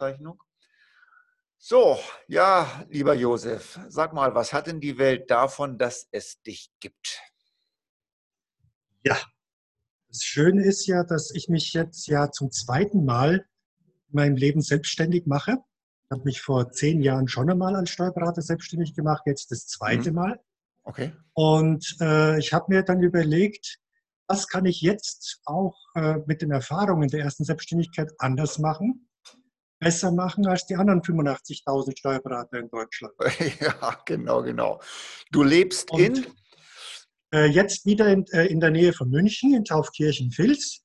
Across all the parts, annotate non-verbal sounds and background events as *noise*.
Aufzeichnung. So, ja, lieber Josef, sag mal, was hat denn die Welt davon, dass es dich gibt? Ja, das Schöne ist ja, dass ich mich jetzt ja zum zweiten Mal in meinem Leben selbstständig mache. Ich habe mich vor zehn Jahren schon einmal als Steuerberater selbstständig gemacht, jetzt das zweite mhm. Mal. Okay. Und äh, ich habe mir dann überlegt, was kann ich jetzt auch äh, mit den Erfahrungen der ersten Selbstständigkeit anders machen, besser machen als die anderen 85.000 Steuerberater in Deutschland. *laughs* Ja, genau, genau. Du lebst Und, in? Äh, jetzt wieder in, äh, in, der Nähe von München, in Taufkirchen-Vils.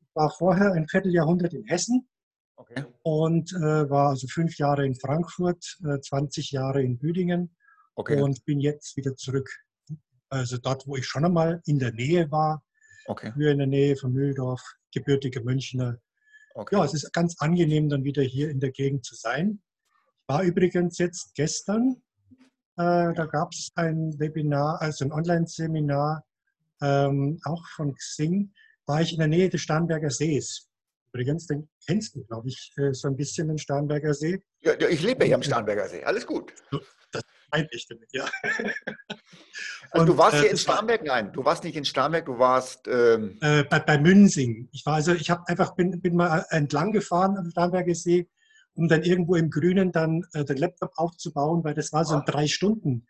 Ich war vorher ein Vierteljahrhundert in Hessen okay. und äh, war also fünf Jahre in Frankfurt, 20 äh, Jahre in Büdingen okay. und bin jetzt wieder zurück. Also dort, wo ich schon einmal in der Nähe war, okay. hier in der Nähe von Mühldorf, gebürtiger Münchner. Okay. Ja, es ist ganz angenehm, dann wieder hier in der Gegend zu sein. Ich war übrigens jetzt gestern, äh, da gab es ein Webinar, also ein Online-Seminar, ähm, auch von Xing, war ich in der Nähe des Starnberger Sees. Übrigens, den kennst du, glaube ich, äh, so ein bisschen den Starnberger See. Ja, ich lebe hier am Starnberger See. Alles gut. Das meine ich damit, ja. *laughs* Also du warst äh, hier in Starnberg? Nein, du warst nicht in Starnberg, du warst... Ähm äh, bei, bei Münsing. Ich war also, ich habe einfach, bin, bin mal entlang gefahren am Starnberger See, um dann irgendwo im Grünen dann äh, den Laptop aufzubauen, weil das war so ein ah. drei Stunden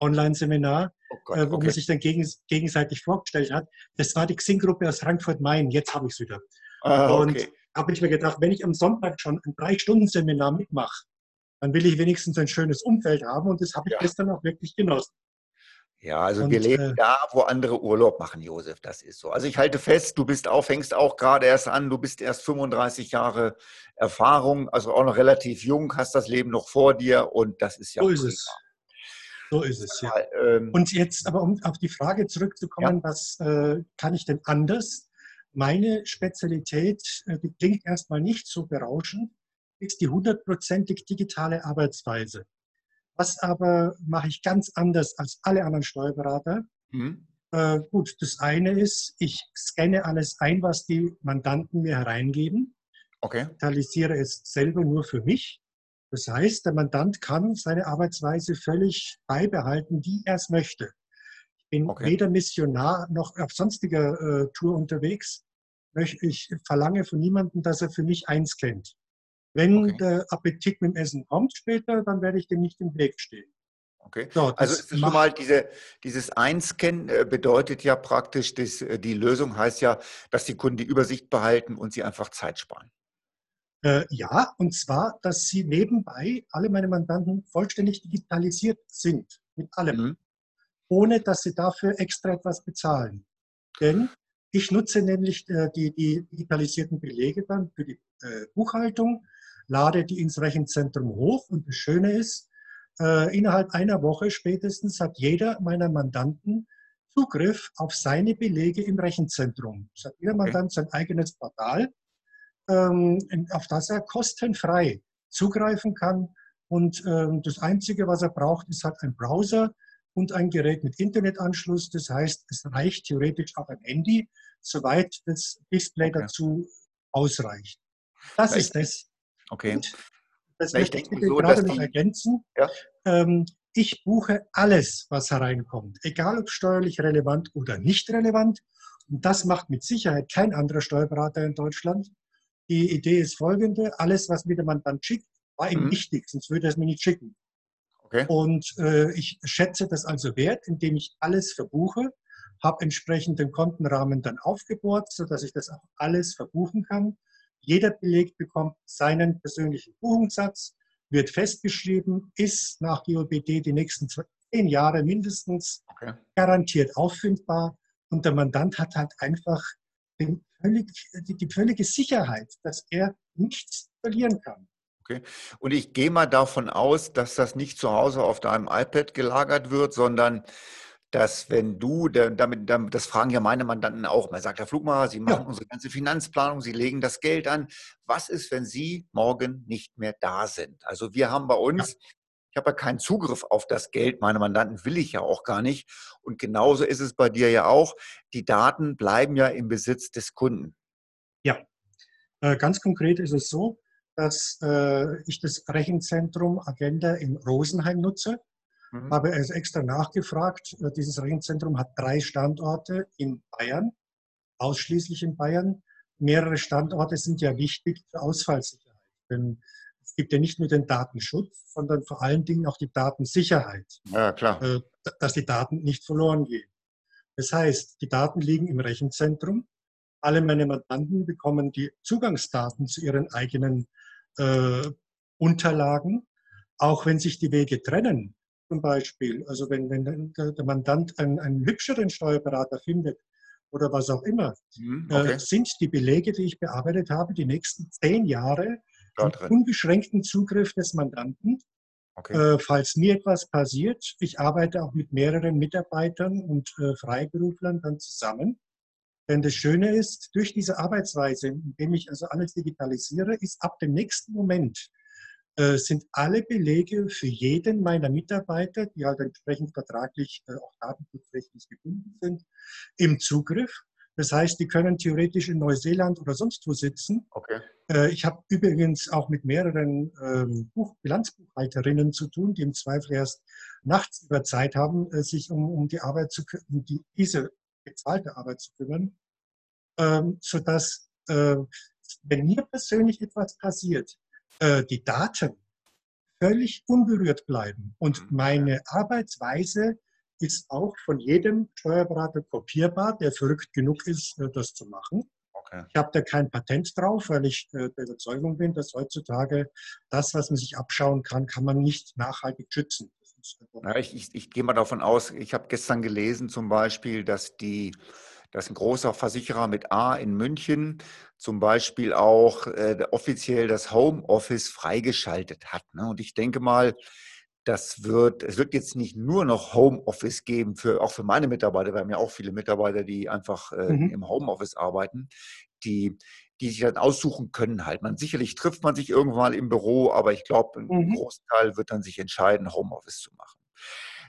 Online-Seminar, oh äh, wo okay. man sich dann gegen, gegenseitig vorgestellt hat. Das war die Xing-Gruppe aus Frankfurt-Main, jetzt habe ich es wieder. Ah, okay. Und habe ich mir gedacht, wenn ich am Sonntag schon ein Drei-Stunden-Seminar mitmache, dann will ich wenigstens ein schönes Umfeld haben und das habe ich ja. gestern auch wirklich genossen. Ja, also und, wir leben äh, da, wo andere Urlaub machen, Josef, das ist so. Also ich halte fest, du bist auch, fängst auch gerade erst an, du bist erst 35 Jahre Erfahrung, also auch noch relativ jung, hast das Leben noch vor dir und das ist ja. So ist es. So ist es, ja. Ähm, und jetzt aber, um auf die Frage zurückzukommen, ja. was äh, kann ich denn anders? Meine Spezialität, äh, die klingt erstmal nicht so berauschend, ist die hundertprozentig digitale Arbeitsweise. Was aber mache ich ganz anders als alle anderen Steuerberater? Mhm. Äh, gut, das eine ist, ich scanne alles ein, was die Mandanten mir hereingeben. Okay. Digitalisiere es selber nur für mich. Das heißt, der Mandant kann seine Arbeitsweise völlig beibehalten, wie er es möchte. Ich bin okay. weder Missionar noch auf sonstiger äh, Tour unterwegs. Ich verlange von niemandem, dass er für mich einscannt. Wenn okay. der Appetit mit dem Essen kommt später, dann werde ich dem nicht im Weg stehen. Okay. So, also ist schon mal diese, dieses Einscannen äh, bedeutet ja praktisch, dass, äh, die Lösung heißt ja, dass die Kunden die Übersicht behalten und sie einfach Zeit sparen. Äh, ja, und zwar, dass sie nebenbei alle meine Mandanten vollständig digitalisiert sind, mit allem, mhm. ohne dass sie dafür extra etwas bezahlen. Denn ich nutze nämlich äh, die, die digitalisierten Belege dann für die äh, Buchhaltung lade die ins Rechenzentrum hoch und das Schöne ist, äh, innerhalb einer Woche spätestens hat jeder meiner Mandanten Zugriff auf seine Belege im Rechenzentrum. Es hat jeder Mandant sein eigenes Portal, ähm, auf das er kostenfrei zugreifen kann. Und ähm, das Einzige, was er braucht, ist halt ein Browser und ein Gerät mit Internetanschluss. Das heißt, es reicht theoretisch auch ein Handy, soweit das Display okay. dazu ausreicht. Das Vielleicht. ist das, Okay. Und das Na, möchte ich so, gerade noch ergänzen. Ja. Ähm, ich buche alles, was hereinkommt, egal ob steuerlich relevant oder nicht relevant. Und das macht mit Sicherheit kein anderer Steuerberater in Deutschland. Die Idee ist folgende, alles, was mir der Mandant schickt, war ihm mhm. wichtig, sonst würde er es mir nicht schicken. Okay. Und äh, ich schätze das also wert, indem ich alles verbuche, habe entsprechend den Kontenrahmen dann aufgebohrt, sodass ich das auch alles verbuchen kann jeder Beleg bekommt seinen persönlichen Buchungssatz, wird festgeschrieben, ist nach GOBD die nächsten zehn Jahre mindestens okay. garantiert auffindbar. Und der Mandant hat halt einfach völlig, die völlige Sicherheit, dass er nichts verlieren kann. Okay. Und ich gehe mal davon aus, dass das nicht zu Hause auf deinem iPad gelagert wird, sondern dass wenn du, damit, das fragen ja meine Mandanten auch, man sagt, Herr Flugmacher, Sie machen ja. unsere ganze Finanzplanung, Sie legen das Geld an. Was ist, wenn Sie morgen nicht mehr da sind? Also wir haben bei uns, ja. ich habe ja keinen Zugriff auf das Geld, meine Mandanten will ich ja auch gar nicht. Und genauso ist es bei dir ja auch. Die Daten bleiben ja im Besitz des Kunden. Ja, äh, ganz konkret ist es so, dass äh, ich das Rechenzentrum Agenda in Rosenheim nutze. Mhm. Habe also extra nachgefragt. Äh, dieses Rechenzentrum hat drei Standorte in Bayern, ausschließlich in Bayern. Mehrere Standorte sind ja wichtig für Ausfallsicherheit. Denn es gibt ja nicht nur den Datenschutz, sondern vor allen Dingen auch die Datensicherheit. Ja, klar. Äh, dass die Daten nicht verloren gehen. Das heißt, die Daten liegen im Rechenzentrum. Alle meine Mandanten bekommen die Zugangsdaten zu ihren eigenen äh, Unterlagen, auch wenn sich die Wege trennen. Zum Beispiel, also wenn, wenn der Mandant einen, einen hübscheren Steuerberater findet oder was auch immer, mhm, okay. äh, sind die Belege, die ich bearbeitet habe, die nächsten zehn Jahre unbeschränkten Zugriff des Mandanten. Okay. Äh, falls mir etwas passiert, ich arbeite auch mit mehreren Mitarbeitern und äh, Freiberuflern dann zusammen. Denn das Schöne ist, durch diese Arbeitsweise, indem ich also alles digitalisiere, ist ab dem nächsten Moment äh, sind alle Belege für jeden meiner Mitarbeiter, die halt entsprechend vertraglich äh, auch datenschutzrechtlich gebunden sind, im Zugriff. Das heißt, die können theoretisch in Neuseeland oder sonst wo sitzen. Okay. Äh, ich habe übrigens auch mit mehreren ähm, Buch Bilanzbuchhalterinnen zu tun, die im Zweifel erst nachts über Zeit haben, äh, sich um, um die Arbeit zu um die, diese bezahlte Arbeit zu kümmern, ähm, sodass, äh, wenn mir persönlich etwas passiert, äh, die Daten völlig unberührt bleiben und mhm. meine Arbeitsweise ist auch von jedem Steuerberater kopierbar, der verrückt genug ist, äh, das zu machen. Okay. Ich habe da kein Patent drauf, weil ich äh, der Überzeugung bin, dass heutzutage das, was man sich abschauen kann, kann man nicht nachhaltig schützen. Ja, ich, ich, ich gehe mal davon aus, ich habe gestern gelesen zum Beispiel, dass die dass ein großer Versicherer mit A in München zum Beispiel auch äh, offiziell das Homeoffice freigeschaltet hat. Ne? Und ich denke mal, das wird, es wird jetzt nicht nur noch Homeoffice geben, für, auch für meine Mitarbeiter. Wir haben ja auch viele Mitarbeiter, die einfach äh, mhm. im Homeoffice arbeiten, die, die sich dann aussuchen können halt. Man, sicherlich trifft man sich irgendwann im Büro, aber ich glaube, ein mhm. Großteil wird dann sich entscheiden, Homeoffice zu machen.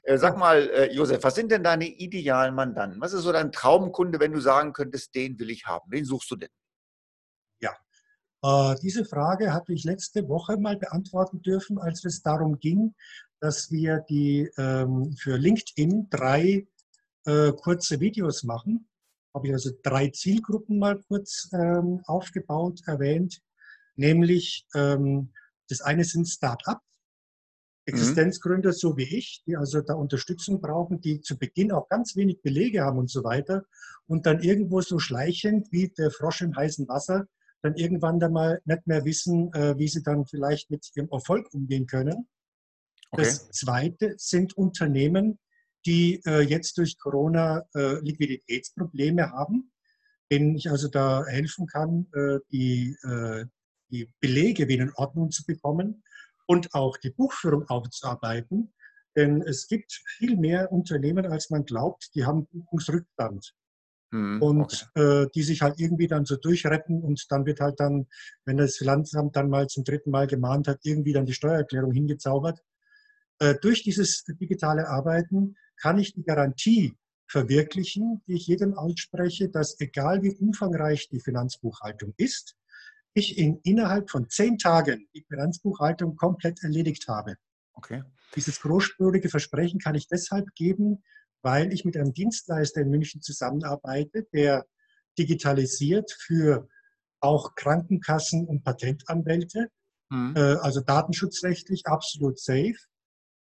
Äh, sag mal, äh, Josef, was sind denn deine idealen Mandanten? Was ist so dein Traumkunde, wenn du sagen könntest, den will ich haben? Wen suchst du denn? Ja, äh, diese Frage hatte ich letzte Woche mal beantworten dürfen, als es darum ging, dass wir die ähm, für LinkedIn drei äh, kurze Videos machen. Habe ich also drei Zielgruppen mal kurz ähm, aufgebaut, erwähnt. Nämlich ähm, das eine sind Start-ups, Existenzgründer so wie ich, die also da Unterstützung brauchen, die zu Beginn auch ganz wenig Belege haben und so weiter und dann irgendwo so schleichend wie der Frosch im heißen Wasser dann irgendwann dann mal nicht mehr wissen, äh, wie sie dann vielleicht mit ihrem Erfolg umgehen können. Okay. Das Zweite sind Unternehmen, die äh, jetzt durch Corona äh, Liquiditätsprobleme haben, denen ich also da helfen kann, die, die Belege wieder in Ordnung zu bekommen und auch die Buchführung aufzuarbeiten. Denn es gibt viel mehr Unternehmen, als man glaubt, die haben Buchungsrückstand. Hm, und okay. äh, die sich halt irgendwie dann so durchretten und dann wird halt dann, wenn das Finanzamt dann mal zum dritten Mal gemahnt hat, irgendwie dann die Steuererklärung hingezaubert. Äh, durch dieses digitale Arbeiten kann ich die Garantie verwirklichen, die ich jedem ausspreche, dass egal wie umfangreich die Finanzbuchhaltung ist, ich in, innerhalb von zehn Tagen die Bilanzbuchhaltung komplett erledigt habe. Okay. Dieses großspurige Versprechen kann ich deshalb geben, weil ich mit einem Dienstleister in München zusammenarbeite, der digitalisiert für auch Krankenkassen und Patentanwälte, mhm. äh, also datenschutzrechtlich absolut safe.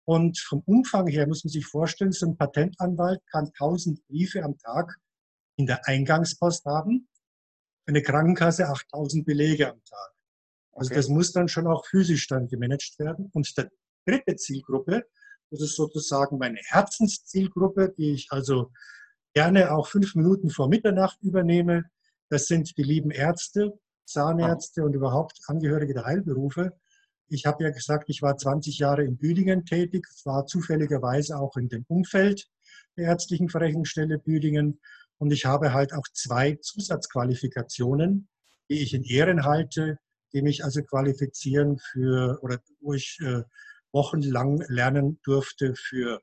Und vom Umfang her muss man sich vorstellen, so ein Patentanwalt kann 1000 Briefe am Tag in der Eingangspost haben eine Krankenkasse 8000 Belege am Tag. Also okay. das muss dann schon auch physisch dann gemanagt werden. Und der dritte Zielgruppe, das ist sozusagen meine Herzenszielgruppe, die ich also gerne auch fünf Minuten vor Mitternacht übernehme. Das sind die lieben Ärzte, Zahnärzte und überhaupt Angehörige der Heilberufe. Ich habe ja gesagt, ich war 20 Jahre in Büdingen tätig, war zufälligerweise auch in dem Umfeld der ärztlichen Verrechnungsstelle Büdingen und ich habe halt auch zwei Zusatzqualifikationen, die ich in Ehren halte, die mich also qualifizieren für, oder wo ich äh, wochenlang lernen durfte für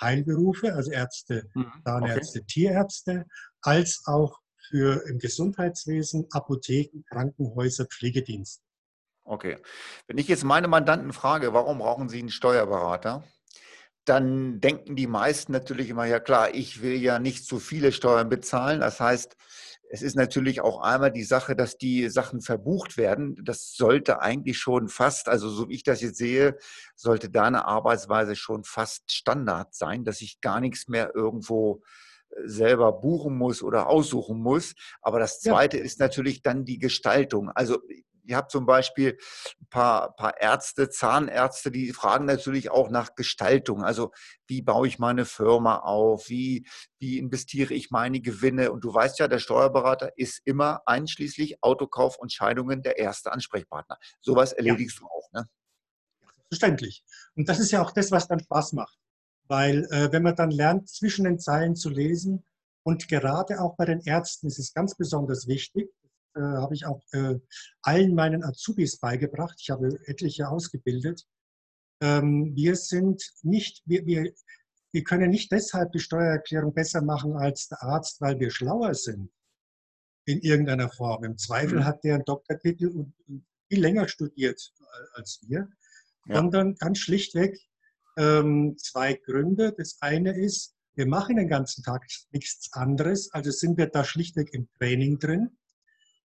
Heilberufe, also Ärzte, mhm, Zahnärzte, okay. Tierärzte, als auch für im Gesundheitswesen, Apotheken, Krankenhäuser, Pflegedienste. Okay. Wenn ich jetzt meine Mandanten frage, warum brauchen sie einen Steuerberater? Dann denken die meisten natürlich immer, ja klar, ich will ja nicht zu viele Steuern bezahlen. Das heißt, es ist natürlich auch einmal die Sache, dass die Sachen verbucht werden. Das sollte eigentlich schon fast, also so wie ich das jetzt sehe, sollte da eine Arbeitsweise schon fast Standard sein, dass ich gar nichts mehr irgendwo äh, selber buchen muss oder aussuchen muss. Aber das Zweite ja. ist natürlich dann die Gestaltung. Also Ihr habt zum Beispiel ein paar, paar Ärzte, Zahnärzte, die fragen natürlich auch nach Gestaltung. Also wie baue ich meine Firma auf? Wie, wie investiere ich meine Gewinne? Und du weißt ja, der Steuerberater ist immer einschließlich Autokauf und Scheidungen der erste Ansprechpartner. Sowas erledigst ja. du auch, ne? Verständlich. Und das ist ja auch das, was dann Spaß macht. Weil äh, wenn man dann lernt, zwischen den Zeilen zu lesen und gerade auch bei den Ärzten ist es ganz besonders wichtig, äh, habe ich auch äh, allen meinen Azubis beigebracht. Ich habe etliche ausgebildet. Ähm, wir sind nicht, wir, wir, wir können nicht deshalb die Steuererklärung besser machen als der Arzt, weil wir schlauer sind in irgendeiner Form. Im Zweifel mhm. hat der einen Doktortitel und viel länger studiert als wir, ja. sondern ganz schlichtweg ähm, zwei Gründe. Das eine ist, wir machen den ganzen Tag nichts anderes, also sind wir da schlichtweg im Training drin.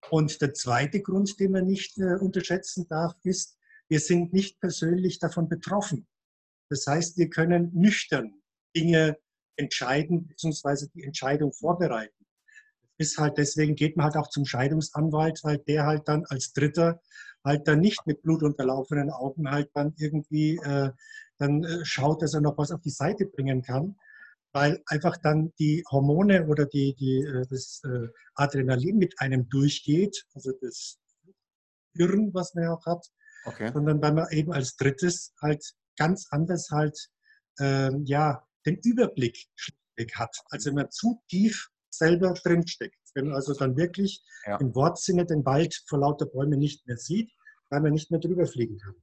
Und der zweite Grund, den man nicht äh, unterschätzen darf, ist, wir sind nicht persönlich davon betroffen. Das heißt, wir können nüchtern Dinge entscheiden bzw. die Entscheidung vorbereiten. Ist halt deswegen geht man halt auch zum Scheidungsanwalt, weil der halt dann als Dritter halt dann nicht mit blutunterlaufenen Augen halt dann irgendwie äh, dann äh, schaut, dass er noch was auf die Seite bringen kann, weil einfach dann die Hormone oder die, die, äh, das äh, Adrenalin mit einem durchgeht, also das Hirn, was man ja auch hat, okay. sondern weil man eben als drittes halt ganz anders halt ähm, ja, den Überblick hat. Also wenn man zu tief selber drinsteckt. Wenn man also dann wirklich ja. im Wortsinne den Wald vor lauter Bäumen nicht mehr sieht, weil man nicht mehr drüber fliegen kann.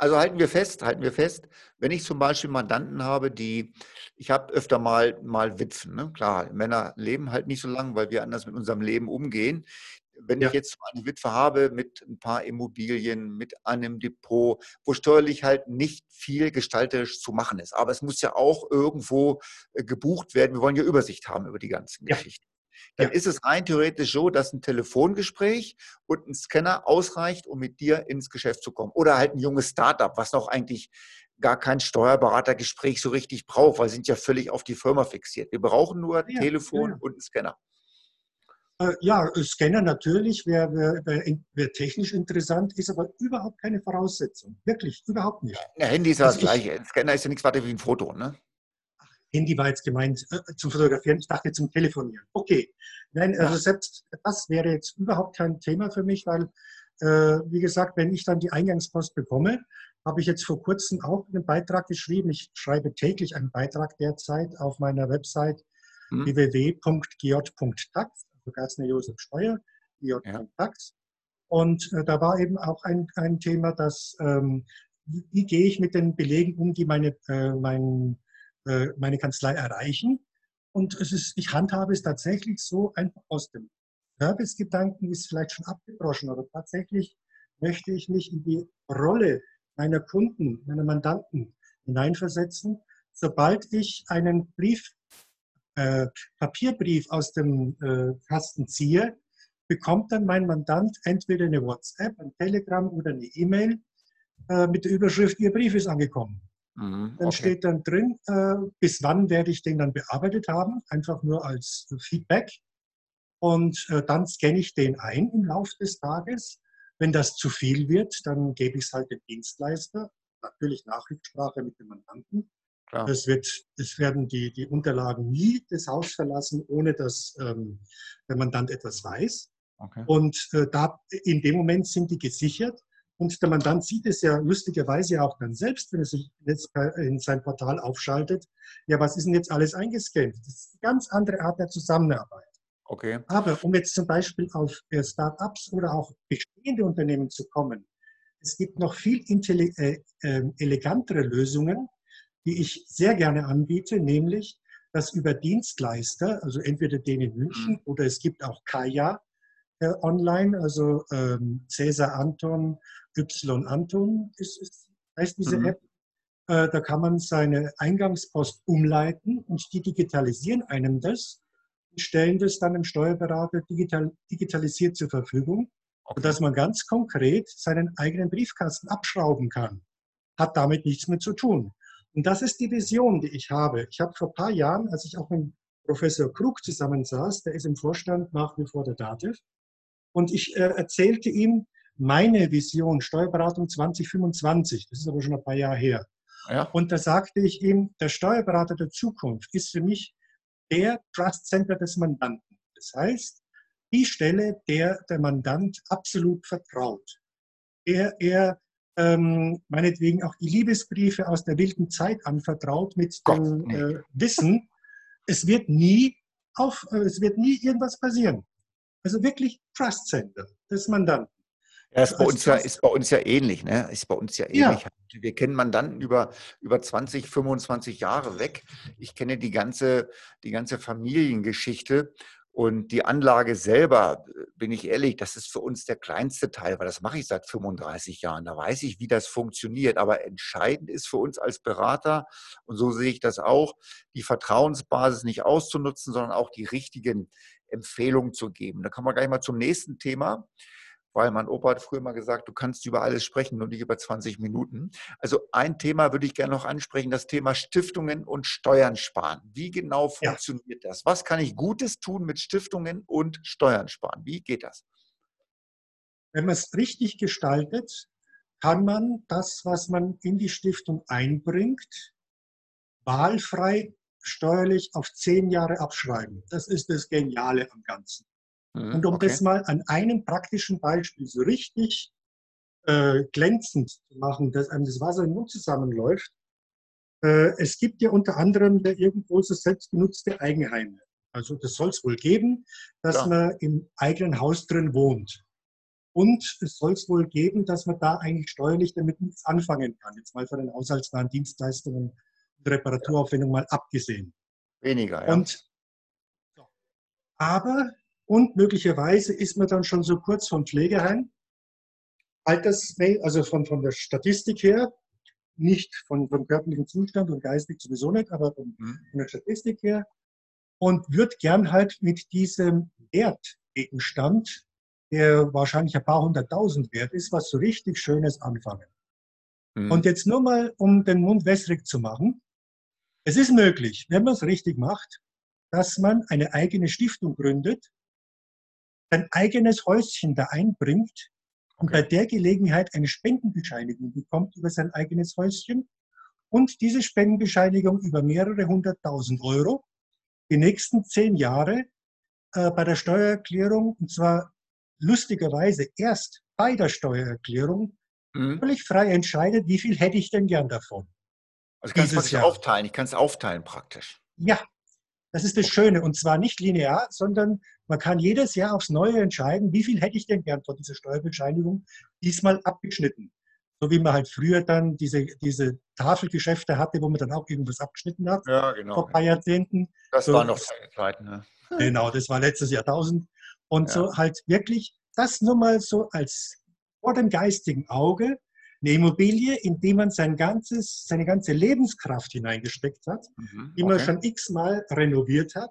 Also halten wir fest, halten wir fest, wenn ich zum Beispiel Mandanten habe, die, ich habe öfter mal, mal Witwen, ne? klar, Männer leben halt nicht so lange, weil wir anders mit unserem Leben umgehen. Wenn ja. ich jetzt eine Witwe habe mit ein paar Immobilien, mit einem Depot, wo steuerlich halt nicht viel gestalterisch zu machen ist, aber es muss ja auch irgendwo äh, gebucht werden. Wir wollen ja Übersicht haben über die ganzen ja. Geschichten dann ja. ist es rein theoretisch so, dass ein Telefongespräch und ein Scanner ausreicht, um mit dir ins Geschäft zu kommen. Oder halt ein junges Startup, was noch eigentlich gar kein Steuerberatergespräch so richtig braucht, weil sie sind ja völlig auf die Firma fixiert. Wir brauchen nur ja, Telefon ja. und einen Scanner. Äh, ja, Scanner natürlich wäre wär, wär, wär, technisch interessant, ist aber überhaupt keine Voraussetzung. Wirklich, überhaupt nicht. Ja, Handy ist ja also das Gleiche. Ein Scanner ist ja nichts weiter wie ein Foto, ne? Handy war jetzt gemeint äh, zum Fotografieren, ich dachte zum Telefonieren. Okay, nein, also selbst das wäre jetzt überhaupt kein Thema für mich, weil, äh, wie gesagt, wenn ich dann die Eingangspost bekomme, habe ich jetzt vor kurzem auch einen Beitrag geschrieben. Ich schreibe täglich einen Beitrag derzeit auf meiner Website hm. www.giot.tax, also Gersner Josef Steuer. Ja. Und äh, da war eben auch ein, ein Thema, dass ähm, wie, wie gehe ich mit den Belegen um, die meine, äh, mein äh, meine Kanzlei erreichen. Und es ist, ich handhabe es tatsächlich so einfach aus dem Servicegedanken ist vielleicht schon abgebrochen, aber tatsächlich möchte ich mich in die Rolle meiner Kunden, meiner Mandanten hineinversetzen. Sobald ich einen Brief, äh, Papierbrief aus dem äh, Kasten ziehe, bekommt dann mein Mandant entweder eine WhatsApp, ein Telegram oder eine E-Mail äh, mit der Überschrift, Ihr Brief ist angekommen. Mhm, dann steht dann drin, äh, bis wann werde ich den dann bearbeitet haben, einfach nur als Feedback. Und äh, dann scanne ich den ein im Laufe des Tages. Wenn das zu viel wird, dann gebe ich es halt dem Dienstleister, natürlich Nachrichtsprache mit dem Mandanten. Es, wird, es werden die, die Unterlagen nie das Haus verlassen, ohne dass ähm, der Mandant etwas weiß. Okay. Und äh, da, in dem Moment sind die gesichert. Und der Mandant sieht es ja lustigerweise auch dann selbst, wenn er sich jetzt in sein Portal aufschaltet. Ja, was ist denn jetzt alles eingescannt? Das ist eine ganz andere Art der Zusammenarbeit. Okay. Aber um jetzt zum Beispiel auf Start-ups oder auch bestehende Unternehmen zu kommen, es gibt noch viel äh, äh, elegantere Lösungen, die ich sehr gerne anbiete, nämlich, dass über Dienstleister, also entweder den in München mhm. oder es gibt auch Kaya, äh, online, also ähm, Cäsar Anton, Y Anton ist, ist, heißt diese mhm. App. Äh, da kann man seine Eingangspost umleiten und die digitalisieren einem das und stellen das dann dem Steuerberater digital, digitalisiert zur Verfügung, okay. sodass man ganz konkret seinen eigenen Briefkasten abschrauben kann. Hat damit nichts mehr zu tun. Und das ist die Vision, die ich habe. Ich habe vor ein paar Jahren, als ich auch mit Professor Krug zusammensaß, der ist im Vorstand nach wie vor der DATEV, und ich äh, erzählte ihm meine Vision Steuerberatung 2025. Das ist aber schon ein paar Jahre her. Ja. Und da sagte ich ihm, der Steuerberater der Zukunft ist für mich der Trust Center des Mandanten. Das heißt, die Stelle, der der Mandant absolut vertraut. Der er ähm, meinetwegen auch die Liebesbriefe aus der wilden Zeit anvertraut mit Gott, dem nee. äh, Wissen, es wird nie auf, äh, es wird nie irgendwas passieren. Also wirklich Trust Center des Mandanten. Ja, ist bei, uns ja, ist bei uns ja ähnlich, ne? Ist bei uns ja ähnlich. Ja. Wir kennen Mandanten über, über 20, 25 Jahre weg. Ich kenne die ganze, die ganze Familiengeschichte und die Anlage selber, bin ich ehrlich, das ist für uns der kleinste Teil, weil das mache ich seit 35 Jahren. Da weiß ich, wie das funktioniert. Aber entscheidend ist für uns als Berater, und so sehe ich das auch, die Vertrauensbasis nicht auszunutzen, sondern auch die richtigen Empfehlungen zu geben. Da kommen wir gleich mal zum nächsten Thema weil mein Opa hat früher mal gesagt, du kannst über alles sprechen, nur nicht über 20 Minuten. Also ein Thema würde ich gerne noch ansprechen, das Thema Stiftungen und Steuern sparen. Wie genau funktioniert ja. das? Was kann ich Gutes tun mit Stiftungen und Steuern sparen? Wie geht das? Wenn man es richtig gestaltet, kann man das, was man in die Stiftung einbringt, wahlfrei steuerlich auf zehn Jahre abschreiben. Das ist das Geniale am Ganzen. Mhm, und um okay. das mal an einem praktischen Beispiel so richtig äh, glänzend zu machen, dass einem das Wasser im Mund zusammenläuft, äh, es gibt ja unter anderem der irgendwo so selbstgenutzte Eigenheime. Also das soll es wohl geben, dass ja. man im eigenen Haus drin wohnt. Und es soll es wohl geben, dass man da eigentlich steuerlich damit nichts anfangen kann. Jetzt mal von den haushaltsnahen Dienstleistungen und Reparaturaufwendungen mal abgesehen. Weniger, ja. Und, aber und möglicherweise ist man dann schon so kurz vom Pflegeheim. Alters, also von, von der Statistik her, nicht von, vom körperlichen Zustand und geistig sowieso nicht, aber von, mhm. von der Statistik her. Und wird gern halt mit diesem Wertgegenstand, der wahrscheinlich ein paar hunderttausend wert ist, was so richtig Schönes anfangen. Mhm. Und jetzt nur mal, um den Mund wässrig zu machen. Es ist möglich, wenn man es richtig macht, dass man eine eigene Stiftung gründet, sein eigenes Häuschen da einbringt und bei der Gelegenheit eine Spendenbescheinigung bekommt über sein eigenes Häuschen und diese Spendenbescheinigung über mehrere hunderttausend Euro die nächsten zehn Jahre äh, bei der Steuererklärung, und zwar lustigerweise erst bei der Steuererklärung, mhm. völlig frei entscheidet, wie viel hätte ich denn gern davon. Also ich kann es aufteilen, ich kann es aufteilen praktisch. Ja, das ist das Schöne. Und zwar nicht linear, sondern man kann jedes Jahr aufs Neue entscheiden, wie viel hätte ich denn gern von dieser Steuerbescheinigung diesmal abgeschnitten. So wie man halt früher dann diese, diese Tafelgeschäfte hatte, wo man dann auch irgendwas abgeschnitten hat. Ja, genau. Vor ein paar Jahrzehnten. Das so, war noch seine Zeiten. Ne? *laughs* Genau, das war letztes Jahrtausend. Und ja. so halt wirklich das nur mal so als vor dem geistigen Auge, eine Immobilie, in die man sein ganzes, seine ganze Lebenskraft hineingesteckt hat, mhm, die man okay. schon x-mal renoviert hat,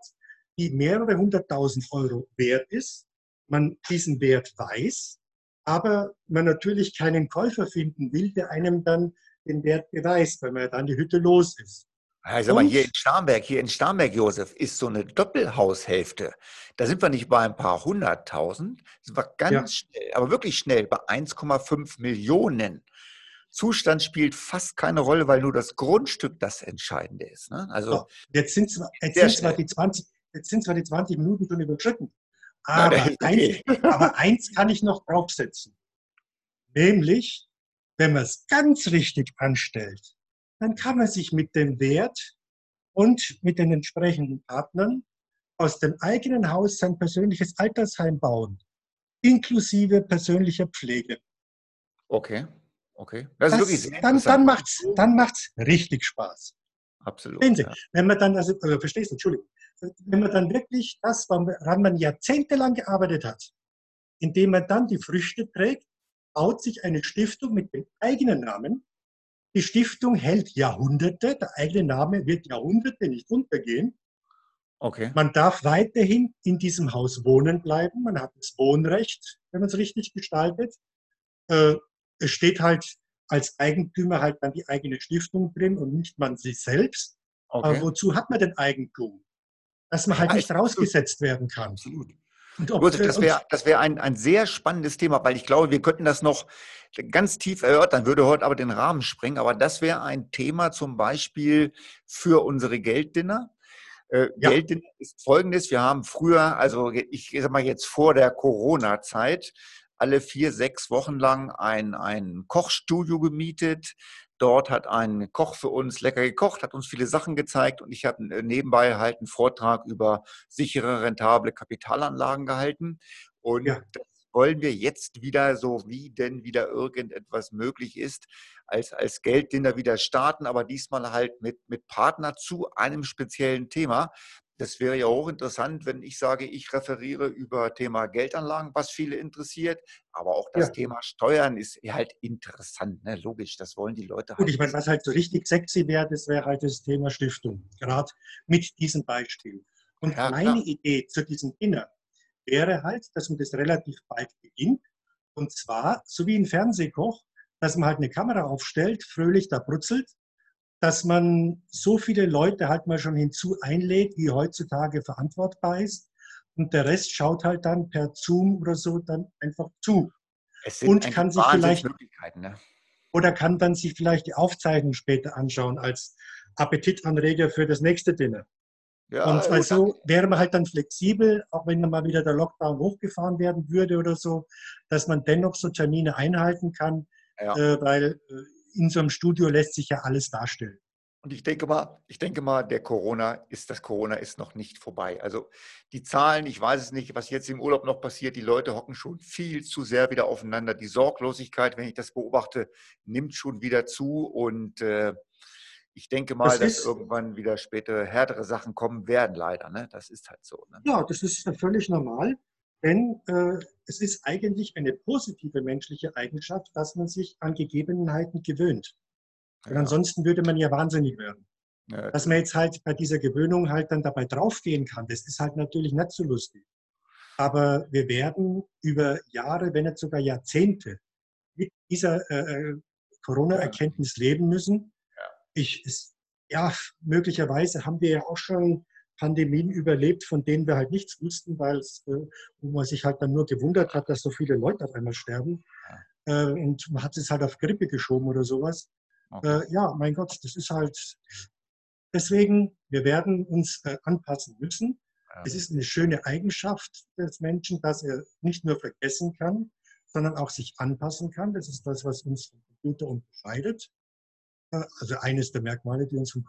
die mehrere hunderttausend Euro wert ist, man diesen Wert weiß, aber man natürlich keinen Käufer finden will, der einem dann den Wert beweist, weil man dann die Hütte los ist. Also mal, hier in Starnberg, hier in Starnberg, Josef, ist so eine Doppelhaushälfte. Da sind wir nicht bei ein paar hunderttausend, sind wir ganz ja. schnell, aber wirklich schnell bei 1,5 Millionen. Zustand spielt fast keine Rolle, weil nur das Grundstück das Entscheidende ist. Ne? Also jetzt sind zwar, jetzt sind zwar die 20, jetzt sind zwar die 20 Minuten schon überschritten, aber, ja, *laughs* eins, *laughs* aber eins kann ich noch draufsetzen. Nämlich, wenn man es ganz richtig anstellt, dann kann man sich mit dem Wert und mit den entsprechenden Partnern aus dem eigenen Haus sein persönliches Altersheim bauen, inklusive persönlicher Pflege. Okay. Okay. Das, das ist wirklich sehr dann, dann macht es dann macht's richtig Spaß. Absolut. Sehen Sie, ja. wenn man dann, also, also verstehst du, Entschuldigung, wenn man dann wirklich das, woran man jahrzehntelang gearbeitet hat, indem man dann die Früchte trägt, baut sich eine Stiftung mit dem eigenen Namen. Die Stiftung hält Jahrhunderte, der eigene Name wird Jahrhunderte nicht untergehen. Okay. Man darf weiterhin in diesem Haus wohnen bleiben. Man hat das Wohnrecht, wenn man es richtig gestaltet. Äh, es steht halt als Eigentümer halt dann die eigene Stiftung drin und nicht man sich selbst. Okay. Aber wozu hat man denn Eigentum? Dass man halt nicht rausgesetzt werden kann. Absolut. Ob, das wäre das wär ein, ein sehr spannendes Thema, weil ich glaube, wir könnten das noch ganz tief erörtern, würde heute aber den Rahmen sprengen. Aber das wäre ein Thema zum Beispiel für unsere Gelddinner. Äh, ja. Gelddinner ist folgendes: Wir haben früher, also ich sag mal jetzt vor der Corona-Zeit, alle vier, sechs Wochen lang ein, ein Kochstudio gemietet. Dort hat ein Koch für uns lecker gekocht, hat uns viele Sachen gezeigt und ich habe äh, nebenbei halt einen Vortrag über sichere, rentable Kapitalanlagen gehalten. Und ja. das wollen wir jetzt wieder, so wie denn wieder irgendetwas möglich ist, als, als Gelddinner wieder starten, aber diesmal halt mit, mit Partner zu einem speziellen Thema. Das wäre ja hochinteressant, wenn ich sage, ich referiere über Thema Geldanlagen, was viele interessiert, aber auch das ja. Thema Steuern ist halt interessant, ne? logisch, das wollen die Leute halt. Gut, ich meine, was halt so richtig sexy wäre, das wäre halt das Thema Stiftung, gerade mit diesem Beispiel. Und ja, meine klar. Idee zu diesem Dinner wäre halt, dass man das relativ bald beginnt. Und zwar, so wie ein Fernsehkoch, dass man halt eine Kamera aufstellt, fröhlich da brutzelt dass man so viele Leute halt mal schon hinzu einlädt, wie heutzutage verantwortbar ist. Und der Rest schaut halt dann per Zoom oder so dann einfach zu. und kann sich vielleicht ne? oder kann dann sich vielleicht die Aufzeichnung später anschauen als Appetitanreger für das nächste Dinner. Ja, und also wäre man halt dann flexibel, auch wenn dann mal wieder der Lockdown hochgefahren werden würde oder so, dass man dennoch so Termine einhalten kann, ja. äh, weil äh, in so einem Studio lässt sich ja alles darstellen. Und ich denke mal, ich denke mal, der Corona ist, das Corona ist noch nicht vorbei. Also die Zahlen, ich weiß es nicht, was jetzt im Urlaub noch passiert. Die Leute hocken schon viel zu sehr wieder aufeinander. Die Sorglosigkeit, wenn ich das beobachte, nimmt schon wieder zu. Und äh, ich denke mal, das dass irgendwann wieder später härtere Sachen kommen werden, leider. Ne? Das ist halt so. Ne? Ja, das ist völlig normal. Denn äh, es ist eigentlich eine positive menschliche Eigenschaft, dass man sich an Gegebenheiten gewöhnt. Und ja. ansonsten würde man ja wahnsinnig werden. Ja. Dass man jetzt halt bei dieser Gewöhnung halt dann dabei draufgehen kann, das ist halt natürlich nicht so lustig. Aber wir werden über Jahre, wenn nicht sogar Jahrzehnte mit dieser äh, äh Corona-Erkenntnis leben müssen. Ich, es, ja, möglicherweise haben wir ja auch schon Pandemien überlebt, von denen wir halt nichts wussten, weil äh, wo man sich halt dann nur gewundert hat, dass so viele Leute auf einmal sterben. Ja. Äh, und man hat es halt auf Grippe geschoben oder sowas. Okay. Äh, ja, mein Gott, das ist halt. Deswegen, wir werden uns anpassen müssen. Ja. Es ist eine schöne Eigenschaft des Menschen, dass er nicht nur vergessen kann, sondern auch sich anpassen kann. Das ist das, was uns vom Computer unterscheidet. Also eines der Merkmale, die uns vom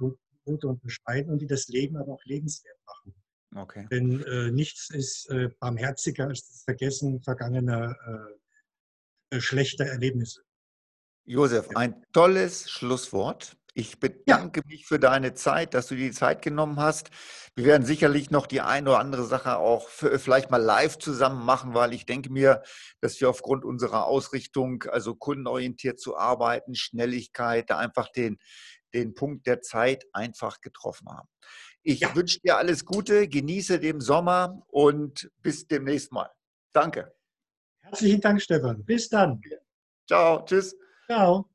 Punkte unterscheiden und die das Leben aber auch lebenswert machen. Okay. Denn äh, nichts ist äh, barmherziger als das Vergessen vergangener äh, äh schlechter Erlebnisse. Josef, ein tolles Schlusswort. Ich bedanke ja. mich für deine Zeit, dass du dir die Zeit genommen hast. Wir werden sicherlich noch die eine oder andere Sache auch für, vielleicht mal live zusammen machen, weil ich denke mir, dass wir aufgrund unserer Ausrichtung, also kundenorientiert zu arbeiten, Schnelligkeit, da einfach den, den Punkt der Zeit einfach getroffen haben. Ich ja. wünsche dir alles Gute, genieße den Sommer und bis demnächst mal. Danke. Herzlichen Dank, Stefan. Bis dann. Ciao. Tschüss. Ciao.